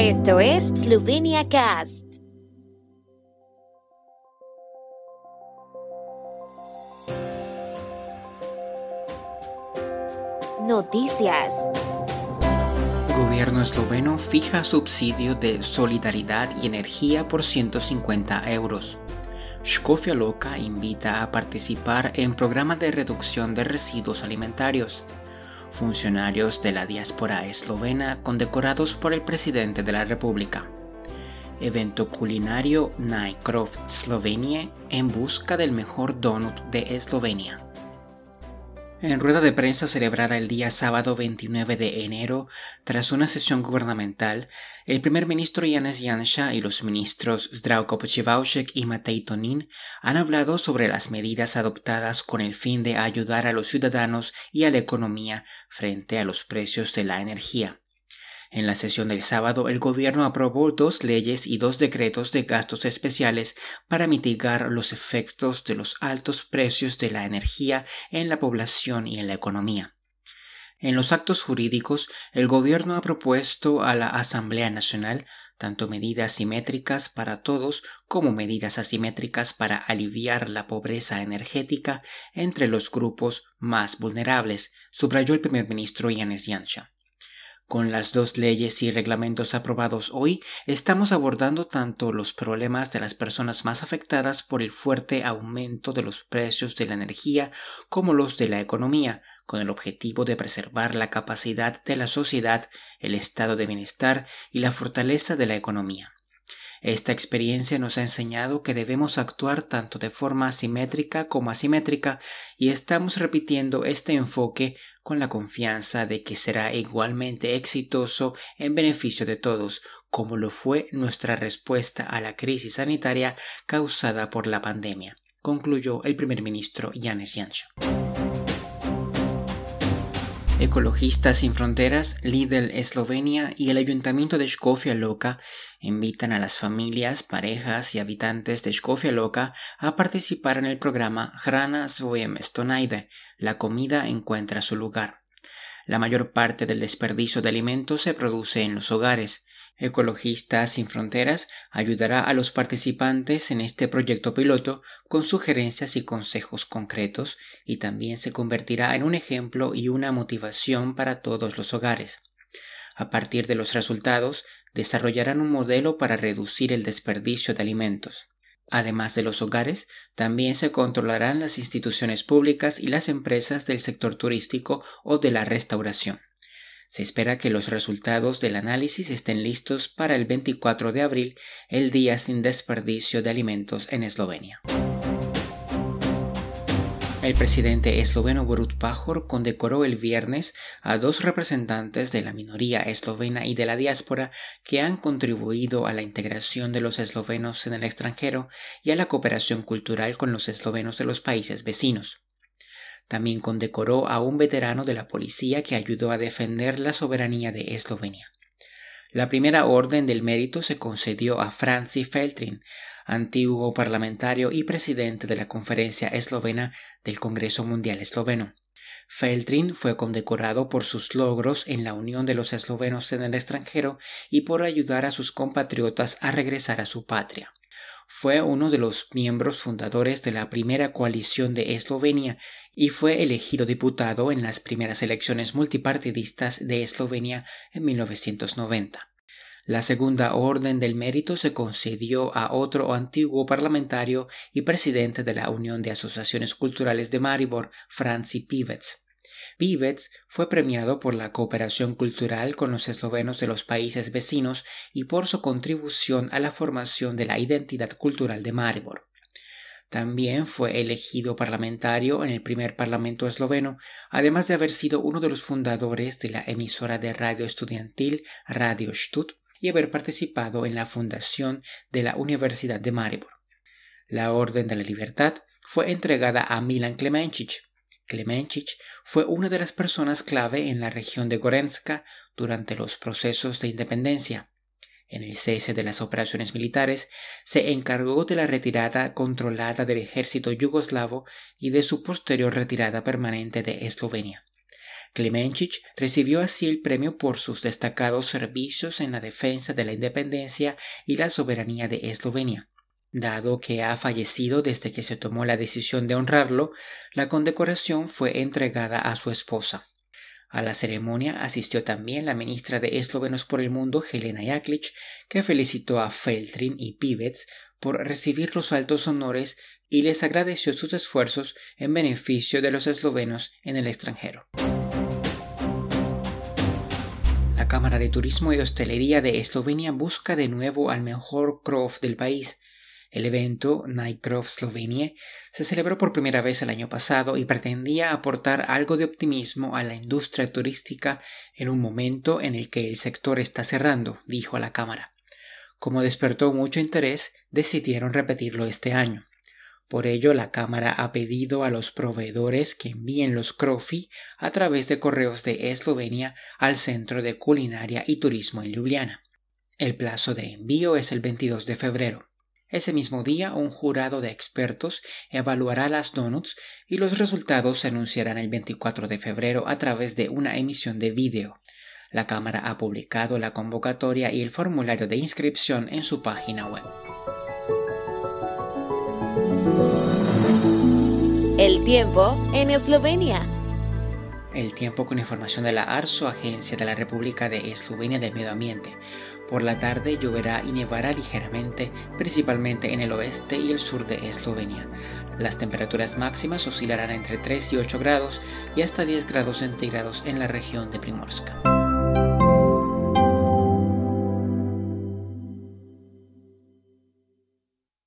Esto es Slovenia Cast. Noticias. Gobierno esloveno fija subsidio de solidaridad y energía por 150 euros. Škofja Loka invita a participar en programa de reducción de residuos alimentarios. Funcionarios de la diáspora eslovena condecorados por el presidente de la República. Evento culinario Najkrov Slovenia en busca del mejor donut de Eslovenia. En rueda de prensa celebrada el día sábado 29 de enero, tras una sesión gubernamental, el primer ministro Janez Janša y los ministros Zdravko y Matej Tonin han hablado sobre las medidas adoptadas con el fin de ayudar a los ciudadanos y a la economía frente a los precios de la energía. En la sesión del sábado, el gobierno aprobó dos leyes y dos decretos de gastos especiales para mitigar los efectos de los altos precios de la energía en la población y en la economía. En los actos jurídicos, el gobierno ha propuesto a la Asamblea Nacional tanto medidas simétricas para todos como medidas asimétricas para aliviar la pobreza energética entre los grupos más vulnerables, subrayó el primer ministro Yanis Yansha. Con las dos leyes y reglamentos aprobados hoy, estamos abordando tanto los problemas de las personas más afectadas por el fuerte aumento de los precios de la energía como los de la economía, con el objetivo de preservar la capacidad de la sociedad, el estado de bienestar y la fortaleza de la economía. Esta experiencia nos ha enseñado que debemos actuar tanto de forma simétrica como asimétrica y estamos repitiendo este enfoque con la confianza de que será igualmente exitoso en beneficio de todos, como lo fue nuestra respuesta a la crisis sanitaria causada por la pandemia, concluyó el primer ministro Yanis Janša. Ecologistas sin Fronteras, Lidl Eslovenia y el Ayuntamiento de Škofja Loka invitan a las familias, parejas y habitantes de Škofja Loka a participar en el programa Hrana svoje mesto la comida encuentra su lugar. La mayor parte del desperdicio de alimentos se produce en los hogares, Ecologistas sin Fronteras ayudará a los participantes en este proyecto piloto con sugerencias y consejos concretos y también se convertirá en un ejemplo y una motivación para todos los hogares. A partir de los resultados, desarrollarán un modelo para reducir el desperdicio de alimentos. Además de los hogares, también se controlarán las instituciones públicas y las empresas del sector turístico o de la restauración. Se espera que los resultados del análisis estén listos para el 24 de abril, el día sin desperdicio de alimentos en Eslovenia. El presidente esloveno Borut Pajor condecoró el viernes a dos representantes de la minoría eslovena y de la diáspora que han contribuido a la integración de los eslovenos en el extranjero y a la cooperación cultural con los eslovenos de los países vecinos. También condecoró a un veterano de la policía que ayudó a defender la soberanía de Eslovenia. La primera orden del mérito se concedió a Franci Feltrin, antiguo parlamentario y presidente de la Conferencia Eslovena del Congreso Mundial Esloveno. Feltrin fue condecorado por sus logros en la unión de los eslovenos en el extranjero y por ayudar a sus compatriotas a regresar a su patria. Fue uno de los miembros fundadores de la primera coalición de Eslovenia y fue elegido diputado en las primeras elecciones multipartidistas de Eslovenia en 1990. La segunda orden del mérito se concedió a otro antiguo parlamentario y presidente de la Unión de Asociaciones Culturales de Maribor, Franci Pivets. Pivets fue premiado por la cooperación cultural con los eslovenos de los países vecinos y por su contribución a la formación de la identidad cultural de Maribor. También fue elegido parlamentario en el primer parlamento esloveno, además de haber sido uno de los fundadores de la emisora de radio estudiantil Radio Stut y haber participado en la fundación de la Universidad de Maribor. La Orden de la Libertad fue entregada a Milan Klemencic, Klemenchich fue una de las personas clave en la región de Gorenska durante los procesos de independencia. En el cese de las operaciones militares, se encargó de la retirada controlada del ejército yugoslavo y de su posterior retirada permanente de Eslovenia. Klemencic recibió así el premio por sus destacados servicios en la defensa de la independencia y la soberanía de Eslovenia. Dado que ha fallecido desde que se tomó la decisión de honrarlo, la condecoración fue entregada a su esposa. A la ceremonia asistió también la ministra de Eslovenos por el Mundo, Helena Jaklic, que felicitó a Feltrin y Pivets por recibir los altos honores y les agradeció sus esfuerzos en beneficio de los eslovenos en el extranjero. La Cámara de Turismo y Hostelería de Eslovenia busca de nuevo al mejor Croft del país. El evento Nightcroft Slovenia se celebró por primera vez el año pasado y pretendía aportar algo de optimismo a la industria turística en un momento en el que el sector está cerrando, dijo la Cámara. Como despertó mucho interés, decidieron repetirlo este año. Por ello, la Cámara ha pedido a los proveedores que envíen los crofi a través de correos de Eslovenia al Centro de Culinaria y Turismo en Ljubljana. El plazo de envío es el 22 de febrero. Ese mismo día, un jurado de expertos evaluará las donuts y los resultados se anunciarán el 24 de febrero a través de una emisión de vídeo. La Cámara ha publicado la convocatoria y el formulario de inscripción en su página web. El tiempo en Eslovenia. El tiempo con información de la ARSO, Agencia de la República de Eslovenia del Medio Ambiente. Por la tarde lloverá y nevará ligeramente, principalmente en el oeste y el sur de Eslovenia. Las temperaturas máximas oscilarán entre 3 y 8 grados y hasta 10 grados centígrados en la región de Primorska.